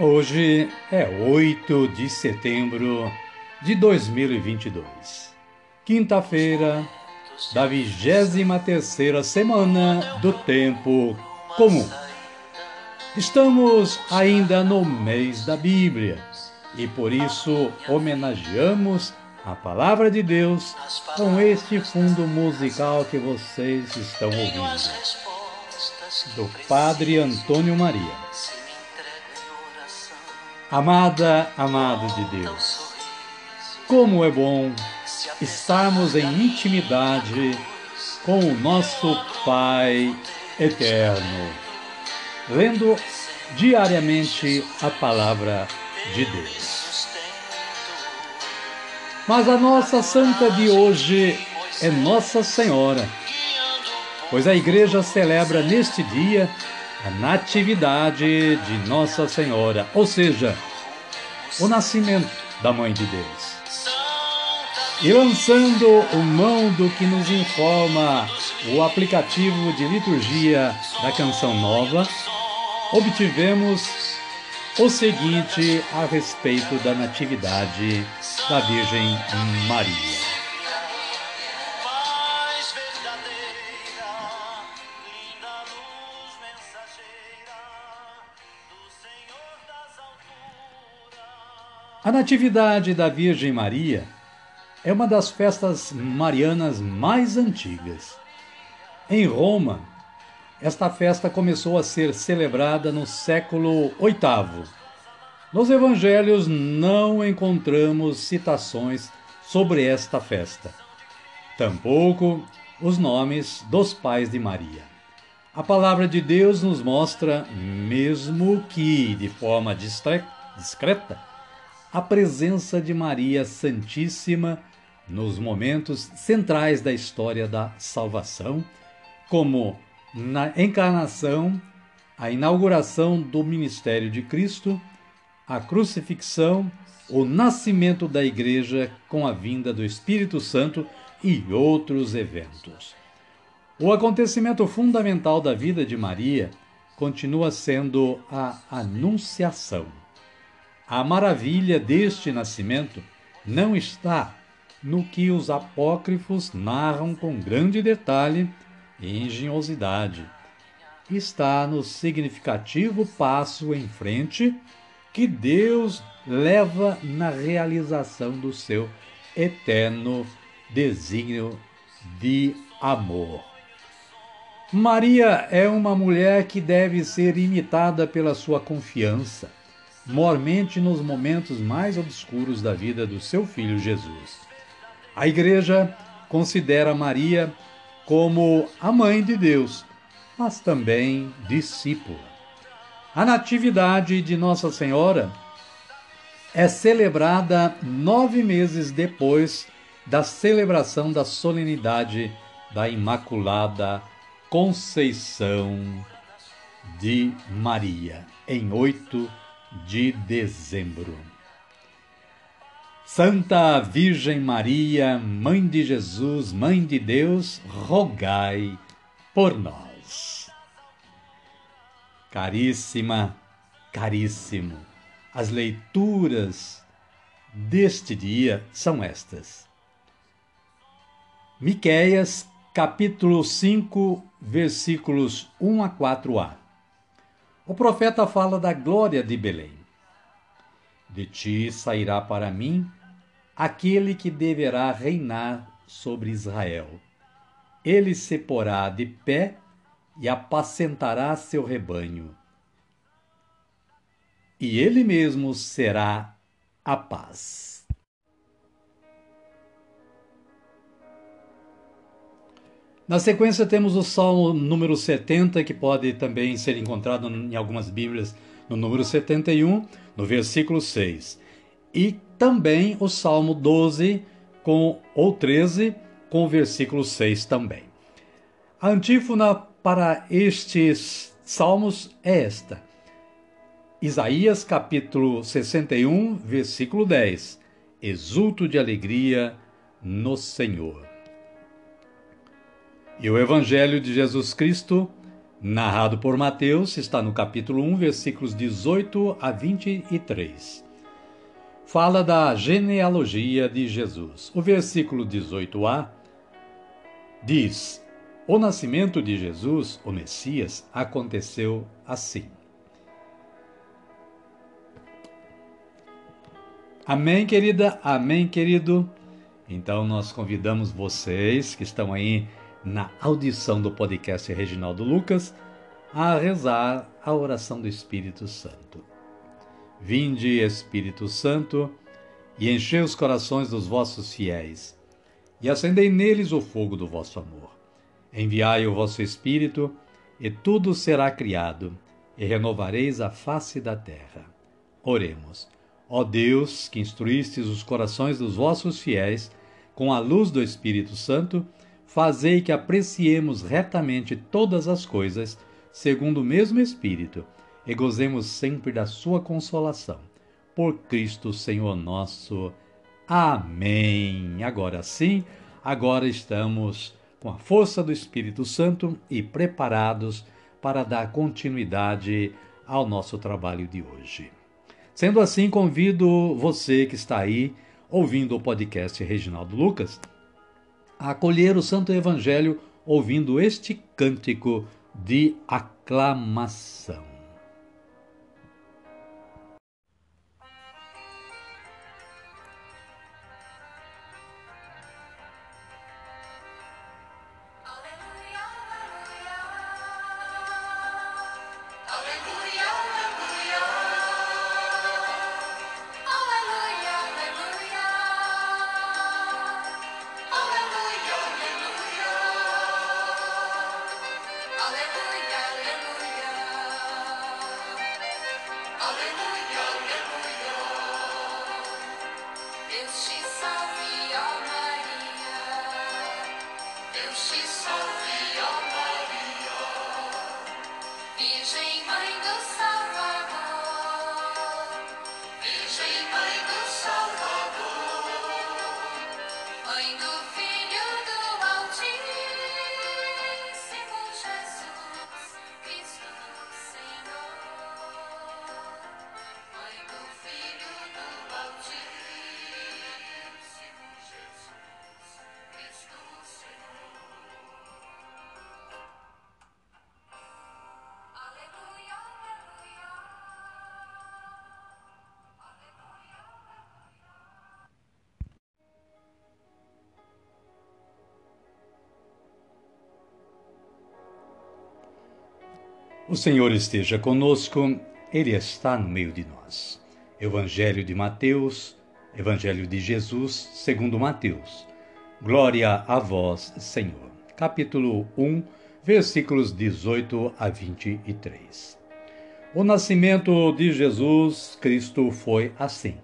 Hoje é 8 de setembro de 2022, quinta-feira da 23 semana do Tempo Comum. Estamos ainda no mês da Bíblia e por isso homenageamos a Palavra de Deus com este fundo musical que vocês estão ouvindo, do Padre Antônio Maria. Amada, amado de Deus, como é bom estarmos em intimidade com o nosso Pai eterno, lendo diariamente a palavra de Deus. Mas a nossa santa de hoje é Nossa Senhora, pois a igreja celebra neste dia a Natividade de Nossa Senhora, ou seja, o nascimento da Mãe de Deus. E lançando o mão do que nos informa o aplicativo de liturgia da Canção Nova, obtivemos o seguinte a respeito da Natividade da Virgem Maria. A Natividade da Virgem Maria é uma das festas marianas mais antigas. Em Roma, esta festa começou a ser celebrada no século VIII. Nos evangelhos não encontramos citações sobre esta festa, tampouco os nomes dos pais de Maria. A palavra de Deus nos mostra, mesmo que de forma discreta, a presença de Maria Santíssima nos momentos centrais da história da salvação, como na encarnação, a inauguração do ministério de Cristo, a crucifixão, o nascimento da Igreja com a vinda do Espírito Santo e outros eventos. O acontecimento fundamental da vida de Maria continua sendo a Anunciação. A maravilha deste nascimento não está no que os apócrifos narram com grande detalhe e engenhosidade. Está no significativo passo em frente que Deus leva na realização do seu eterno desígnio de amor. Maria é uma mulher que deve ser imitada pela sua confiança mormente nos momentos mais obscuros da vida do seu filho Jesus. A Igreja considera Maria como a mãe de Deus, mas também discípula. A Natividade de Nossa Senhora é celebrada nove meses depois da celebração da solenidade da Imaculada Conceição de Maria, em 8 de dezembro. Santa Virgem Maria, Mãe de Jesus, Mãe de Deus, rogai por nós. Caríssima, caríssimo, as leituras deste dia são estas. Miqueias, capítulo 5, versículos 1 a 4a. O profeta fala da glória de Belém. De ti sairá para mim aquele que deverá reinar sobre Israel. Ele se porá de pé e apacentará seu rebanho. E ele mesmo será a paz. Na sequência temos o Salmo número 70, que pode também ser encontrado em algumas Bíblias no número 71, no versículo 6. E também o Salmo 12 com ou 13 com o versículo 6 também. A antífona para estes salmos é esta: Isaías capítulo 61, versículo 10. Exulto de alegria no Senhor. E o Evangelho de Jesus Cristo, narrado por Mateus, está no capítulo 1, versículos 18 a 23. Fala da genealogia de Jesus. O versículo 18a diz: O nascimento de Jesus, o Messias, aconteceu assim. Amém, querida? Amém, querido? Então nós convidamos vocês que estão aí na audição do podcast Reginaldo Lucas a rezar a oração do Espírito Santo. Vinde, Espírito Santo, e enchei os corações dos vossos fiéis, e acendei neles o fogo do vosso amor. Enviai o vosso Espírito, e tudo será criado, e renovareis a face da terra. Oremos. Ó Deus, que instruístes os corações dos vossos fiéis com a luz do Espírito Santo, fazei que apreciemos retamente todas as coisas, segundo o mesmo Espírito, e gozemos sempre da sua consolação. Por Cristo Senhor nosso. Amém. Agora sim, agora estamos com a força do Espírito Santo e preparados para dar continuidade ao nosso trabalho de hoje. Sendo assim, convido você que está aí ouvindo o podcast Reginaldo Lucas a acolher o Santo Evangelho ouvindo este cântico de aclamação. O Senhor esteja conosco, Ele está no meio de nós. Evangelho de Mateus, Evangelho de Jesus, segundo Mateus. Glória a vós, Senhor. Capítulo 1, versículos 18 a 23. O nascimento de Jesus Cristo foi assim.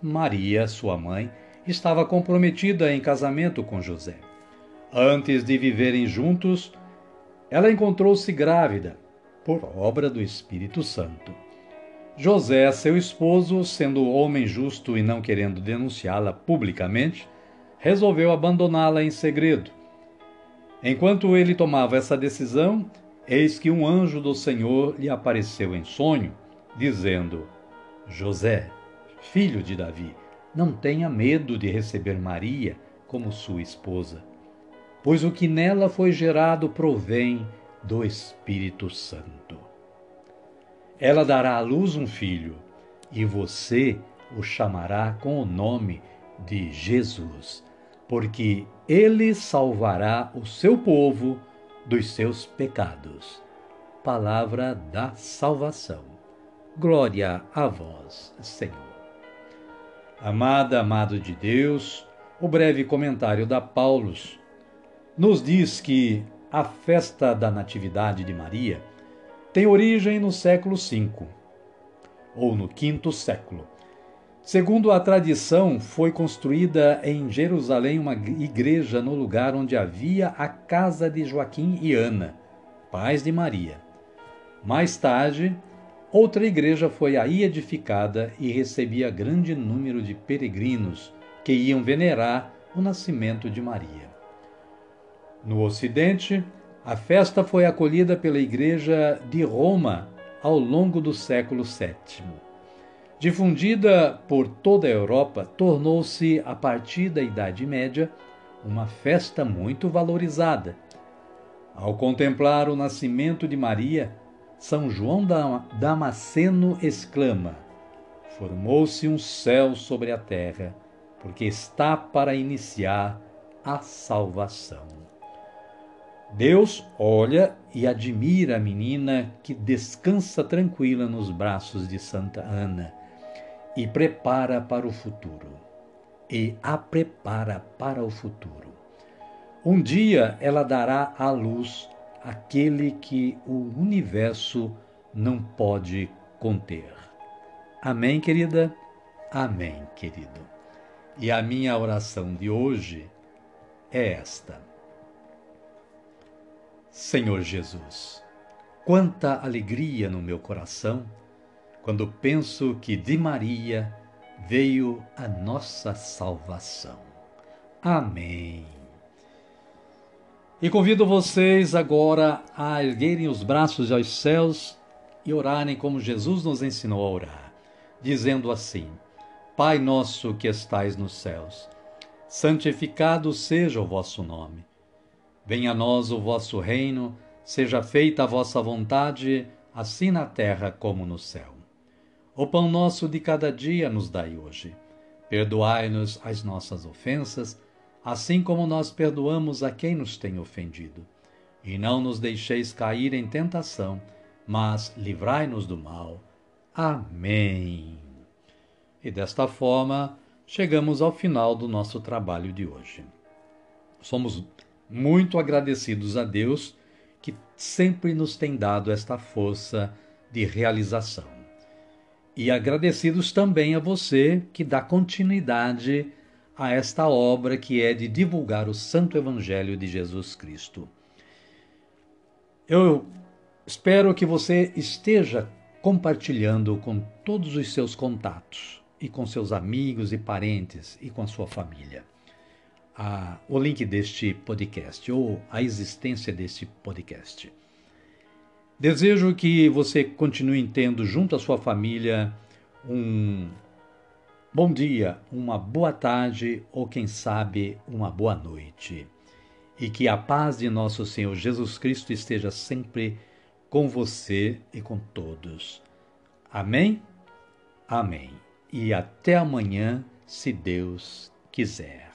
Maria, sua mãe, estava comprometida em casamento com José. Antes de viverem juntos, ela encontrou-se grávida por obra do Espírito Santo. José, seu esposo, sendo homem justo e não querendo denunciá-la publicamente, resolveu abandoná-la em segredo. Enquanto ele tomava essa decisão, eis que um anjo do Senhor lhe apareceu em sonho, dizendo: José, filho de Davi, não tenha medo de receber Maria como sua esposa, pois o que nela foi gerado provém do Espírito Santo. Ela dará à luz um filho, e você o chamará com o nome de Jesus, porque ele salvará o seu povo dos seus pecados. Palavra da salvação. Glória a vós, Senhor. Amada, amado de Deus, o breve comentário da Paulus nos diz que a festa da Natividade de Maria tem origem no século V, ou no quinto século. Segundo a tradição, foi construída em Jerusalém uma igreja no lugar onde havia a casa de Joaquim e Ana, pais de Maria. Mais tarde, outra igreja foi aí edificada e recebia grande número de peregrinos que iam venerar o nascimento de Maria. No Ocidente, a festa foi acolhida pela Igreja de Roma ao longo do século VII. Difundida por toda a Europa, tornou-se, a partir da Idade Média, uma festa muito valorizada. Ao contemplar o nascimento de Maria, São João Damasceno exclama: Formou-se um céu sobre a terra, porque está para iniciar a salvação. Deus olha e admira a menina que descansa tranquila nos braços de Santa Ana e prepara para o futuro. E a prepara para o futuro. Um dia ela dará à luz aquele que o universo não pode conter. Amém, querida? Amém, querido. E a minha oração de hoje é esta. Senhor Jesus, quanta alegria no meu coração quando penso que de Maria veio a nossa salvação. Amém. E convido vocês agora a erguerem os braços aos céus e orarem como Jesus nos ensinou a orar, dizendo assim: Pai nosso que estais nos céus, santificado seja o vosso nome. Venha a nós o vosso reino, seja feita a vossa vontade, assim na terra como no céu. O pão nosso de cada dia nos dai hoje. Perdoai-nos as nossas ofensas, assim como nós perdoamos a quem nos tem ofendido. E não nos deixeis cair em tentação, mas livrai-nos do mal. Amém. E desta forma, chegamos ao final do nosso trabalho de hoje. Somos muito agradecidos a Deus que sempre nos tem dado esta força de realização. E agradecidos também a você que dá continuidade a esta obra que é de divulgar o Santo Evangelho de Jesus Cristo. Eu espero que você esteja compartilhando com todos os seus contatos e com seus amigos e parentes e com a sua família a, o link deste podcast ou a existência deste podcast. Desejo que você continue tendo junto à sua família um bom dia, uma boa tarde ou, quem sabe, uma boa noite. E que a paz de nosso Senhor Jesus Cristo esteja sempre com você e com todos. Amém? Amém. E até amanhã, se Deus quiser.